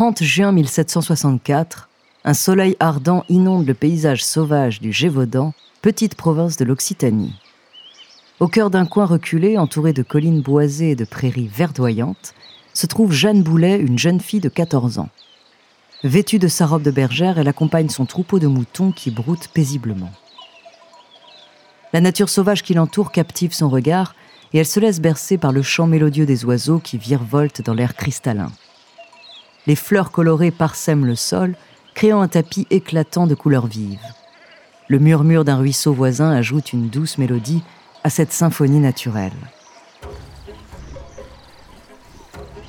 30 juin 1764, un soleil ardent inonde le paysage sauvage du Gévaudan, petite province de l'Occitanie. Au cœur d'un coin reculé, entouré de collines boisées et de prairies verdoyantes, se trouve Jeanne Boulet, une jeune fille de 14 ans. Vêtue de sa robe de bergère, elle accompagne son troupeau de moutons qui broutent paisiblement. La nature sauvage qui l'entoure captive son regard et elle se laisse bercer par le chant mélodieux des oiseaux qui virevoltent dans l'air cristallin. Les fleurs colorées parsèment le sol, créant un tapis éclatant de couleurs vives. Le murmure d'un ruisseau voisin ajoute une douce mélodie à cette symphonie naturelle.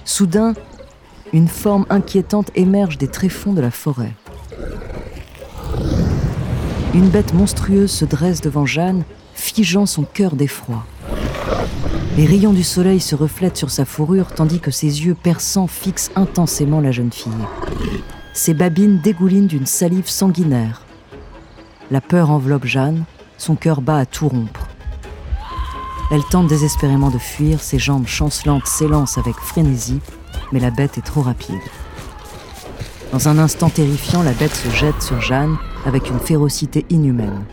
Soudain, une forme inquiétante émerge des tréfonds de la forêt. Une bête monstrueuse se dresse devant Jeanne, figeant son cœur d'effroi. Les rayons du soleil se reflètent sur sa fourrure tandis que ses yeux perçants fixent intensément la jeune fille. Ses babines dégoulinent d'une salive sanguinaire. La peur enveloppe Jeanne, son cœur bat à tout rompre. Elle tente désespérément de fuir, ses jambes chancelantes s'élancent avec frénésie, mais la bête est trop rapide. Dans un instant terrifiant, la bête se jette sur Jeanne avec une férocité inhumaine.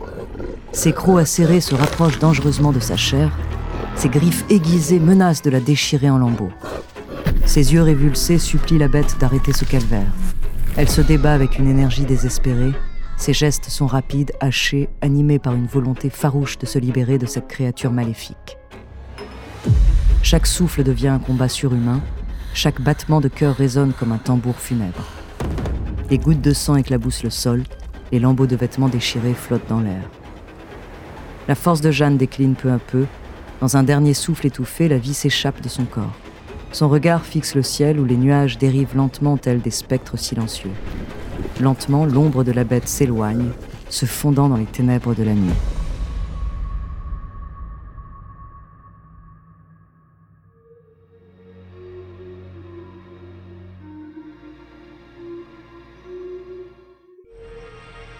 Ses crocs acérés se rapprochent dangereusement de sa chair, ses griffes aiguisées menacent de la déchirer en lambeaux. Ses yeux révulsés supplient la bête d'arrêter ce calvaire. Elle se débat avec une énergie désespérée. Ses gestes sont rapides, hachés, animés par une volonté farouche de se libérer de cette créature maléfique. Chaque souffle devient un combat surhumain, chaque battement de cœur résonne comme un tambour funèbre. Des gouttes de sang éclaboussent le sol, les lambeaux de vêtements déchirés flottent dans l'air. La force de Jeanne décline peu à peu. Dans un dernier souffle étouffé, la vie s'échappe de son corps. Son regard fixe le ciel où les nuages dérivent lentement tels des spectres silencieux. Lentement, l'ombre de la bête s'éloigne, se fondant dans les ténèbres de la nuit.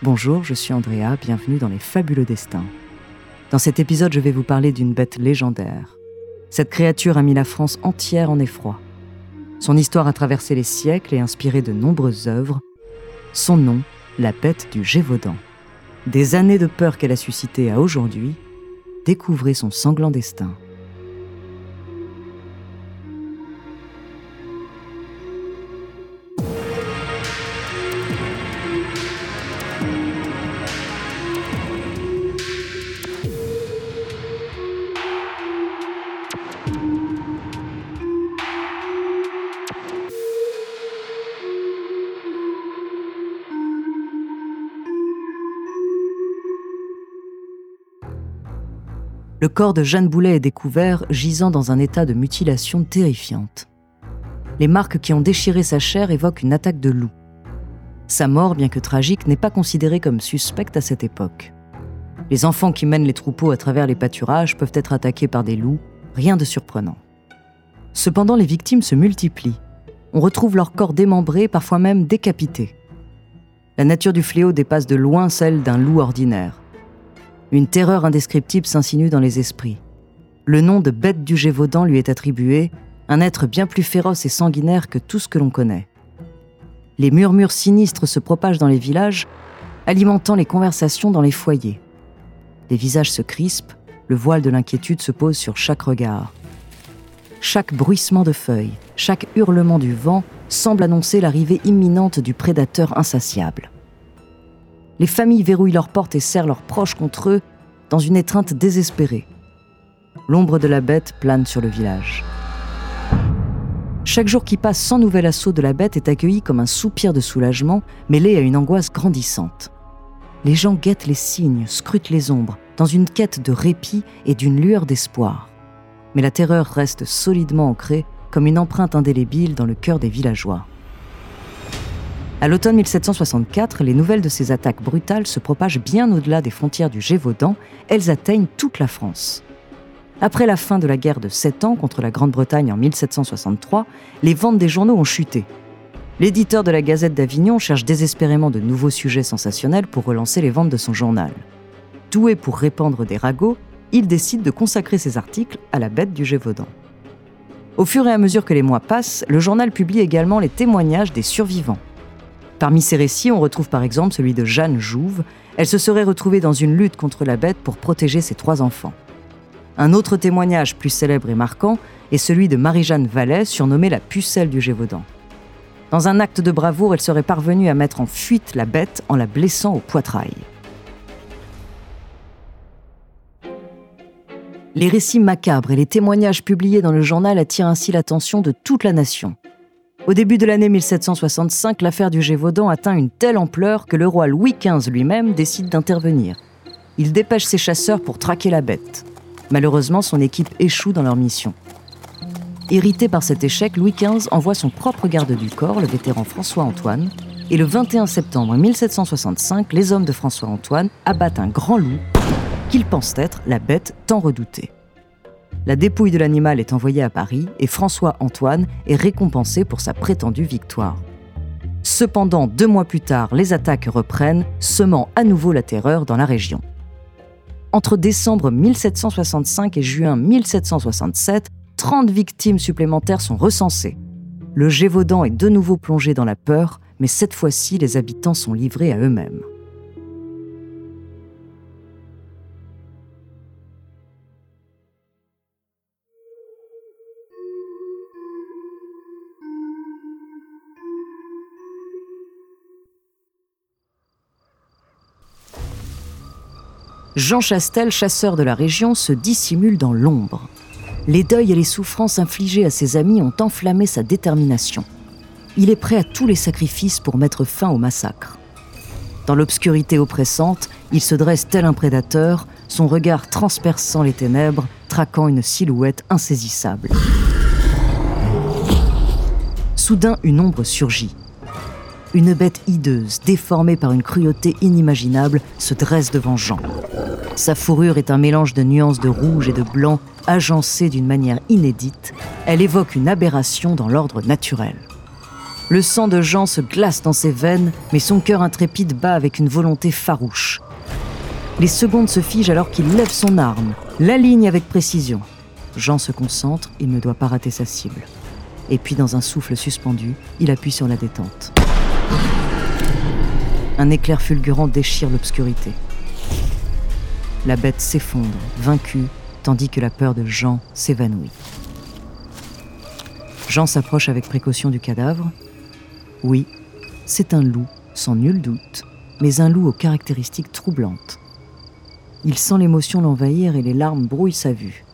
Bonjour, je suis Andrea, bienvenue dans les fabuleux destins. Dans cet épisode, je vais vous parler d'une bête légendaire. Cette créature a mis la France entière en effroi. Son histoire a traversé les siècles et inspiré de nombreuses œuvres. Son nom, la bête du Gévaudan. Des années de peur qu'elle a suscité à aujourd'hui, découvrez son sanglant destin. Le corps de Jeanne Boulet est découvert gisant dans un état de mutilation terrifiante. Les marques qui ont déchiré sa chair évoquent une attaque de loup. Sa mort, bien que tragique, n'est pas considérée comme suspecte à cette époque. Les enfants qui mènent les troupeaux à travers les pâturages peuvent être attaqués par des loups, rien de surprenant. Cependant, les victimes se multiplient. On retrouve leur corps démembrés, parfois même décapités. La nature du fléau dépasse de loin celle d'un loup ordinaire. Une terreur indescriptible s'insinue dans les esprits. Le nom de bête du Gévaudan lui est attribué, un être bien plus féroce et sanguinaire que tout ce que l'on connaît. Les murmures sinistres se propagent dans les villages, alimentant les conversations dans les foyers. Les visages se crispent, le voile de l'inquiétude se pose sur chaque regard. Chaque bruissement de feuilles, chaque hurlement du vent semble annoncer l'arrivée imminente du prédateur insatiable les familles verrouillent leurs portes et serrent leurs proches contre eux dans une étreinte désespérée. L'ombre de la bête plane sur le village. Chaque jour qui passe sans nouvel assaut de la bête est accueilli comme un soupir de soulagement mêlé à une angoisse grandissante. Les gens guettent les signes, scrutent les ombres, dans une quête de répit et d'une lueur d'espoir. Mais la terreur reste solidement ancrée comme une empreinte indélébile dans le cœur des villageois. À l'automne 1764, les nouvelles de ces attaques brutales se propagent bien au-delà des frontières du Gévaudan, elles atteignent toute la France. Après la fin de la guerre de Sept Ans contre la Grande-Bretagne en 1763, les ventes des journaux ont chuté. L'éditeur de la Gazette d'Avignon cherche désespérément de nouveaux sujets sensationnels pour relancer les ventes de son journal. Doué pour répandre des ragots, il décide de consacrer ses articles à la bête du Gévaudan. Au fur et à mesure que les mois passent, le journal publie également les témoignages des survivants. Parmi ces récits, on retrouve par exemple celui de Jeanne Jouve. Elle se serait retrouvée dans une lutte contre la bête pour protéger ses trois enfants. Un autre témoignage plus célèbre et marquant est celui de Marie-Jeanne Vallet, surnommée la pucelle du Gévaudan. Dans un acte de bravoure, elle serait parvenue à mettre en fuite la bête en la blessant au poitrail. Les récits macabres et les témoignages publiés dans le journal attirent ainsi l'attention de toute la nation. Au début de l'année 1765, l'affaire du Gévaudan atteint une telle ampleur que le roi Louis XV lui-même décide d'intervenir. Il dépêche ses chasseurs pour traquer la bête. Malheureusement, son équipe échoue dans leur mission. Irrité par cet échec, Louis XV envoie son propre garde du corps, le vétéran François-Antoine, et le 21 septembre 1765, les hommes de François-Antoine abattent un grand loup qu'ils pensent être la bête tant redoutée. La dépouille de l'animal est envoyée à Paris et François-Antoine est récompensé pour sa prétendue victoire. Cependant, deux mois plus tard, les attaques reprennent, semant à nouveau la terreur dans la région. Entre décembre 1765 et juin 1767, 30 victimes supplémentaires sont recensées. Le Gévaudan est de nouveau plongé dans la peur, mais cette fois-ci, les habitants sont livrés à eux-mêmes. Jean Chastel, chasseur de la région, se dissimule dans l'ombre. Les deuils et les souffrances infligées à ses amis ont enflammé sa détermination. Il est prêt à tous les sacrifices pour mettre fin au massacre. Dans l'obscurité oppressante, il se dresse tel un prédateur, son regard transperçant les ténèbres, traquant une silhouette insaisissable. Soudain, une ombre surgit. Une bête hideuse, déformée par une cruauté inimaginable, se dresse devant Jean. Sa fourrure est un mélange de nuances de rouge et de blanc, agencée d'une manière inédite. Elle évoque une aberration dans l'ordre naturel. Le sang de Jean se glace dans ses veines, mais son cœur intrépide bat avec une volonté farouche. Les secondes se figent alors qu'il lève son arme, l'aligne avec précision. Jean se concentre, il ne doit pas rater sa cible. Et puis, dans un souffle suspendu, il appuie sur la détente. Un éclair fulgurant déchire l'obscurité. La bête s'effondre, vaincue, tandis que la peur de Jean s'évanouit. Jean s'approche avec précaution du cadavre. Oui, c'est un loup, sans nul doute, mais un loup aux caractéristiques troublantes. Il sent l'émotion l'envahir et les larmes brouillent sa vue.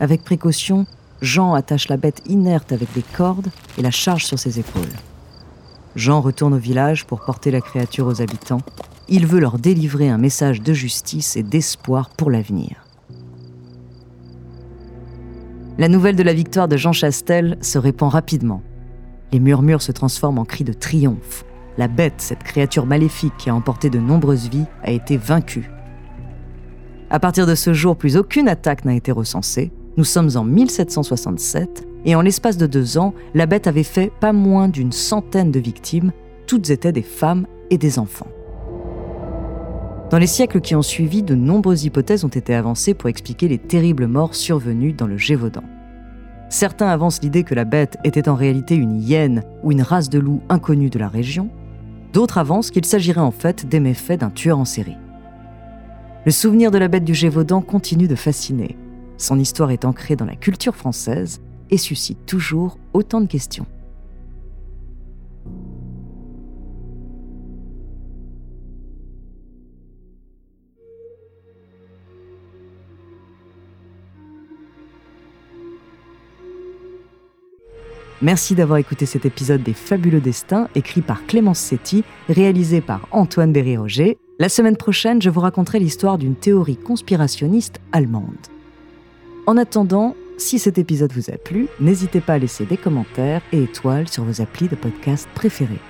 Avec précaution, Jean attache la bête inerte avec des cordes et la charge sur ses épaules. Jean retourne au village pour porter la créature aux habitants. Il veut leur délivrer un message de justice et d'espoir pour l'avenir. La nouvelle de la victoire de Jean Chastel se répand rapidement. Les murmures se transforment en cris de triomphe. La bête, cette créature maléfique qui a emporté de nombreuses vies, a été vaincue. À partir de ce jour, plus aucune attaque n'a été recensée. Nous sommes en 1767 et en l'espace de deux ans, la bête avait fait pas moins d'une centaine de victimes, toutes étaient des femmes et des enfants. Dans les siècles qui ont suivi, de nombreuses hypothèses ont été avancées pour expliquer les terribles morts survenues dans le Gévaudan. Certains avancent l'idée que la bête était en réalité une hyène ou une race de loups inconnue de la région, d'autres avancent qu'il s'agirait en fait des méfaits d'un tueur en série. Le souvenir de la bête du Gévaudan continue de fasciner. Son histoire est ancrée dans la culture française et suscite toujours autant de questions. Merci d'avoir écouté cet épisode des Fabuleux Destins, écrit par Clémence Setti, réalisé par Antoine Berry-Roger. La semaine prochaine, je vous raconterai l'histoire d'une théorie conspirationniste allemande. En attendant, si cet épisode vous a plu, n'hésitez pas à laisser des commentaires et étoiles sur vos applis de podcast préférés.